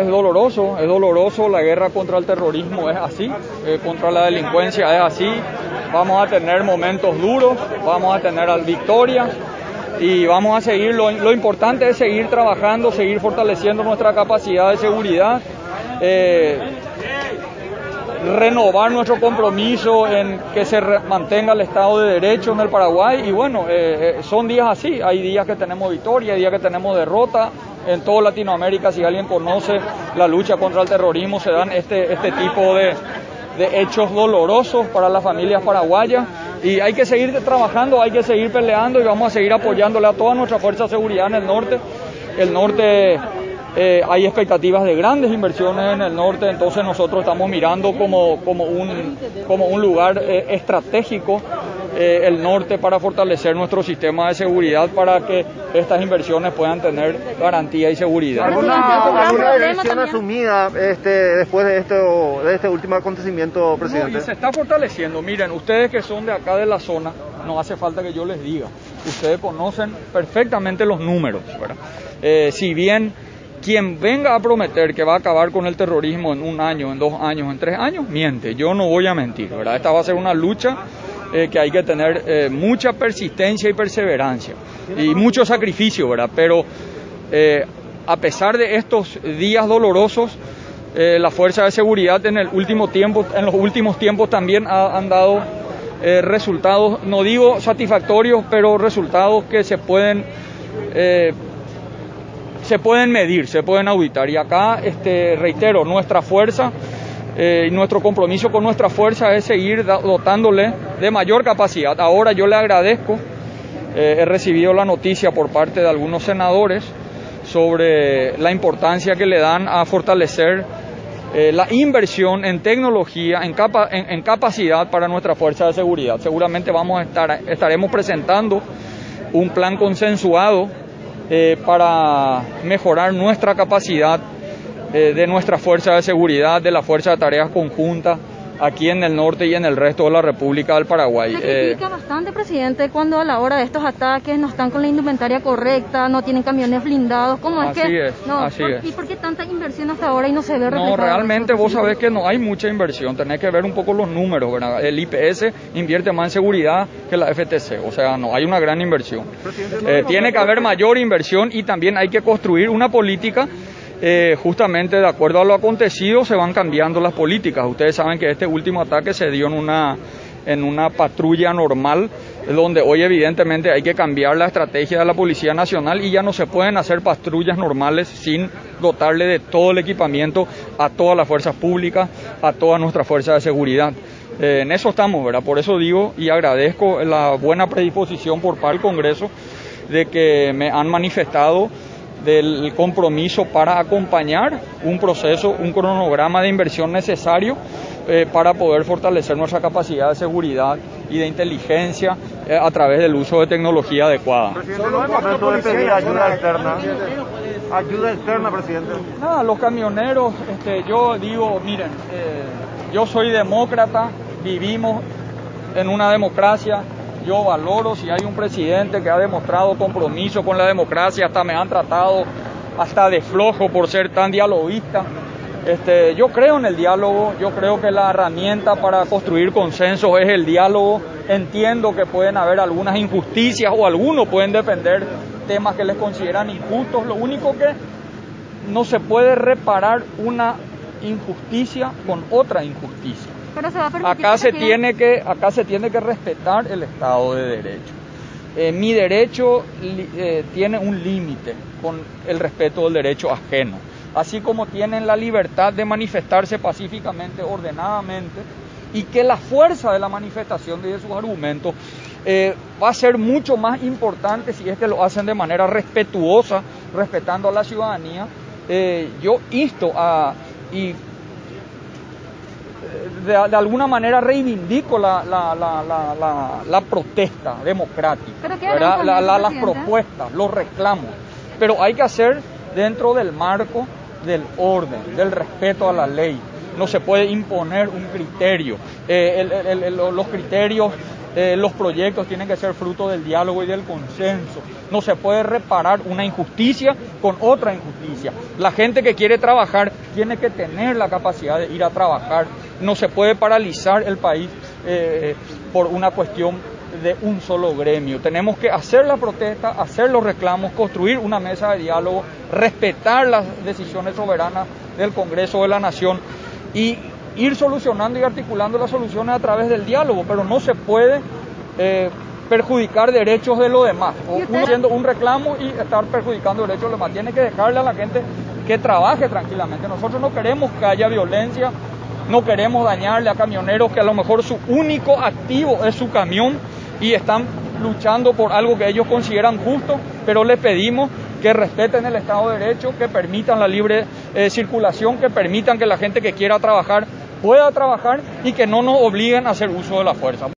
es doloroso, es doloroso, la guerra contra el terrorismo es así, eh, contra la delincuencia es así, vamos a tener momentos duros, vamos a tener victorias y vamos a seguir, lo, importante es seguir trabajando, seguir fortaleciendo nuestra capacidad de seguridad. Eh, renovar nuestro compromiso en que se mantenga el Estado de Derecho en el Paraguay y bueno, eh, son días así, hay días que tenemos victoria, hay días que tenemos derrota, en toda Latinoamérica, si alguien conoce la lucha contra el terrorismo, se dan este, este tipo de, de hechos dolorosos para las familias paraguayas y hay que seguir trabajando, hay que seguir peleando y vamos a seguir apoyándole a toda nuestra fuerza de seguridad en el norte. El norte eh, hay expectativas de grandes inversiones en el norte, entonces nosotros estamos mirando como, como, un, como un lugar eh, estratégico eh, el norte para fortalecer nuestro sistema de seguridad para que estas inversiones puedan tener garantía y seguridad. ¿Alguna, alguna dirección asumida este, después de, esto, de este último acontecimiento, presidente? se está fortaleciendo. Miren, ustedes que son de acá de la zona, no hace falta que yo les diga. Ustedes conocen perfectamente los números. Eh, si bien quien venga a prometer que va a acabar con el terrorismo en un año, en dos años, en tres años, miente. Yo no voy a mentir, ¿verdad? Esta va a ser una lucha eh, que hay que tener eh, mucha persistencia y perseverancia y mucho sacrificio, ¿verdad? Pero eh, a pesar de estos días dolorosos, la fuerza de seguridad en el último tiempo, en los últimos tiempos también han dado resultados, no digo satisfactorios, pero resultados que se pueden se pueden medir, se pueden auditar. Y acá, este, reitero, nuestra fuerza eh, nuestro compromiso con nuestra fuerza es seguir dotándole de mayor capacidad. Ahora yo le agradezco, eh, he recibido la noticia por parte de algunos senadores sobre la importancia que le dan a fortalecer eh, la inversión en tecnología, en, en, capacidad para nuestra fuerza de seguridad. Seguramente vamos a estar, estaremos presentando un plan consensuado para mejorar nuestra capacidad eh, de nuestra fuerza de seguridad, de la fuerza de tareas conjuntas aquí en el norte y en el resto de la República del Paraguay. Se critica eh, bastante, presidente, cuando a la hora de estos ataques no están con la indumentaria correcta, no tienen camiones blindados. ¿Cómo es así que.? Es, no, así es. ¿Y por qué tanta inversión hasta ahora y no se ve reflejado? No, realmente vos sabés que no hay mucha inversión. Tenés que ver un poco los números, ¿verdad? El IPS invierte más en seguridad que la FTC. O sea, no hay una gran inversión. Eh, tiene que haber mayor inversión y también hay que construir una política eh, justamente de acuerdo a lo acontecido se van cambiando las políticas. Ustedes saben que este último ataque se dio en una, en una patrulla normal, donde hoy evidentemente hay que cambiar la estrategia de la Policía Nacional y ya no se pueden hacer patrullas normales sin dotarle de todo el equipamiento a todas las fuerzas públicas, a toda nuestra fuerza de seguridad. Eh, en eso estamos, ¿verdad? Por eso digo y agradezco la buena predisposición por parte del Congreso de que me han manifestado del compromiso para acompañar un proceso, un cronograma de inversión necesario eh, para poder fortalecer nuestra capacidad de seguridad y de inteligencia eh, a través del uso de tecnología adecuada. Presidente, no es momento de pedir ayuda externa. Ayuda externa, presidente. Nada, los camioneros, este, yo digo, miren, eh, yo soy demócrata, vivimos en una democracia, yo valoro si hay un presidente que ha demostrado compromiso con la democracia, hasta me han tratado hasta de flojo por ser tan dialoguista. Este, yo creo en el diálogo, yo creo que la herramienta para construir consenso es el diálogo. Entiendo que pueden haber algunas injusticias o algunos pueden defender temas que les consideran injustos. Lo único que no se puede reparar una injusticia con otra injusticia acá se tiene que acá se tiene que respetar el Estado de Derecho. Eh, mi derecho eh, tiene un límite con el respeto del derecho ajeno, así como tienen la libertad de manifestarse pacíficamente, ordenadamente, y que la fuerza de la manifestación de sus argumentos eh, va a ser mucho más importante si es que lo hacen de manera respetuosa, respetando a la ciudadanía. yo insto a, y de, alguna manera reivindico la, la, protesta democrática, las propuestas, los reclamos, pero hay que hacer dentro del marco del orden, del respeto a la ley. No se puede imponer un criterio. Eh, los criterios eh, los proyectos tienen que ser fruto del diálogo y del consenso. No se puede reparar una injusticia con otra injusticia. La gente que quiere trabajar tiene que tener la capacidad de ir a trabajar. No se puede paralizar el país eh, por una cuestión de un solo gremio. Tenemos que hacer la protesta, hacer los reclamos, construir una mesa de diálogo, respetar las decisiones soberanas del Congreso de la Nación y ir solucionando y articulando las soluciones a través del diálogo, pero no se puede eh, perjudicar derechos de los demás. Uno haciendo un reclamo y estar perjudicando derechos de los demás. Tiene que dejarle a la gente que trabaje tranquilamente. Nosotros no queremos que haya violencia, no queremos dañarle a camioneros que a lo mejor su único activo es su camión y están luchando por algo que ellos consideran justo, pero les pedimos que respeten el Estado de Derecho, que permitan la libre eh, circulación, que permitan que la gente que quiera trabajar pueda trabajar y que no nos obliguen a hacer uso de la fuerza.